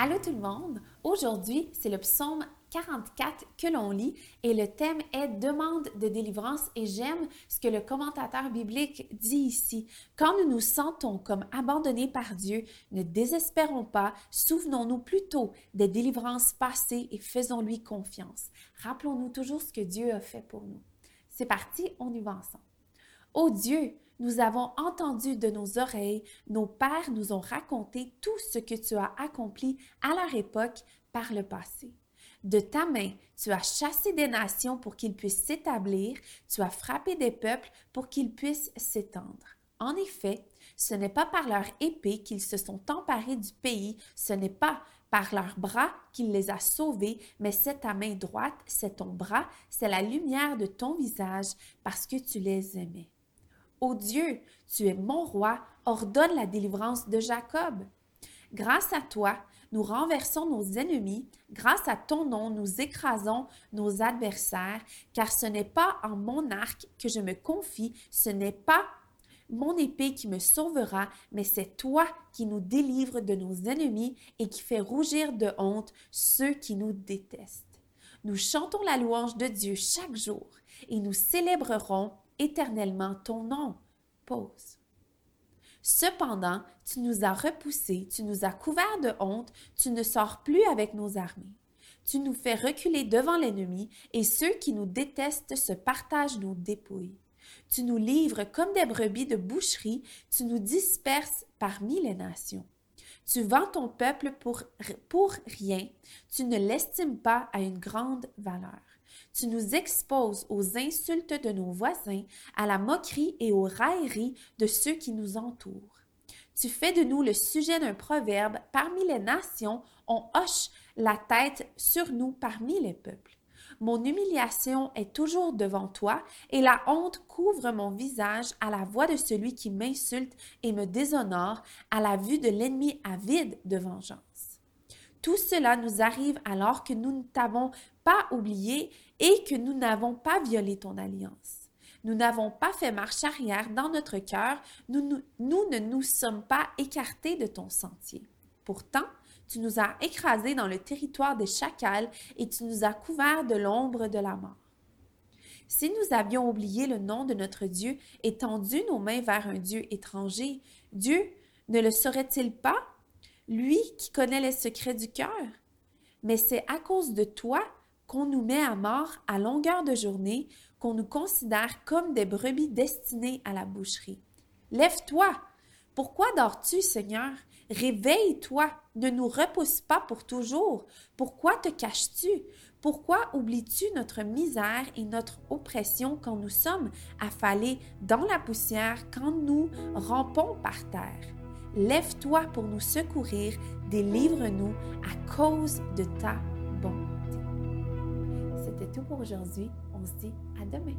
Allô tout le monde! Aujourd'hui, c'est le psaume 44 que l'on lit et le thème est demande de délivrance et j'aime ce que le commentateur biblique dit ici. Quand nous nous sentons comme abandonnés par Dieu, ne désespérons pas, souvenons-nous plutôt des délivrances passées et faisons-lui confiance. Rappelons-nous toujours ce que Dieu a fait pour nous. C'est parti, on y va ensemble. Ô Dieu, nous avons entendu de nos oreilles, nos pères nous ont raconté tout ce que tu as accompli à leur époque par le passé. De ta main, tu as chassé des nations pour qu'ils puissent s'établir, tu as frappé des peuples pour qu'ils puissent s'étendre. En effet, ce n'est pas par leur épée qu'ils se sont emparés du pays, ce n'est pas par leurs bras qu'il les a sauvés, mais c'est ta main droite, c'est ton bras, c'est la lumière de ton visage, parce que tu les aimais. Ô Dieu, tu es mon roi, ordonne la délivrance de Jacob. Grâce à toi, nous renversons nos ennemis, grâce à ton nom, nous écrasons nos adversaires, car ce n'est pas en mon arc que je me confie, ce n'est pas mon épée qui me sauvera, mais c'est toi qui nous délivres de nos ennemis et qui fait rougir de honte ceux qui nous détestent. Nous chantons la louange de Dieu chaque jour et nous célébrerons éternellement ton nom. Pause. Cependant, tu nous as repoussés, tu nous as couverts de honte, tu ne sors plus avec nos armées. Tu nous fais reculer devant l'ennemi, et ceux qui nous détestent se partagent nos dépouilles. Tu nous livres comme des brebis de boucherie, tu nous disperses parmi les nations. Tu vends ton peuple pour, pour rien, tu ne l'estimes pas à une grande valeur. Tu nous exposes aux insultes de nos voisins, à la moquerie et aux railleries de ceux qui nous entourent. Tu fais de nous le sujet d'un proverbe. Parmi les nations, on hoche la tête sur nous parmi les peuples. Mon humiliation est toujours devant toi, et la honte couvre mon visage à la voix de celui qui m'insulte et me déshonore, à la vue de l'ennemi avide de vengeance. Tout cela nous arrive alors que nous ne t'avons pas oublié et que nous n'avons pas violé ton alliance. Nous n'avons pas fait marche arrière dans notre cœur, nous, nous, ne nous sommes pas écartés de ton sentier. Pourtant, tu nous as écrasés dans le territoire des chacals et tu nous as couverts de l'ombre de la mort. Si nous avions oublié le nom de notre Dieu et tendu nos mains vers un Dieu étranger, Dieu ne le saurait-il pas? Lui qui connaît les secrets du cœur. Mais c'est à cause de toi qu'on nous met à mort à longueur de journée, qu'on nous considère comme des brebis destinées à la boucherie. Lève-toi. Pourquoi dors-tu, Seigneur? Réveille-toi. Ne nous repousse pas pour toujours. Pourquoi te caches-tu? Pourquoi oublies-tu notre misère et notre oppression quand nous sommes affalés dans la poussière, quand nous rampons par terre? Lève-toi pour nous secourir, délivre-nous à cause de ta bonté. C'était tout pour aujourd'hui. On se dit à demain.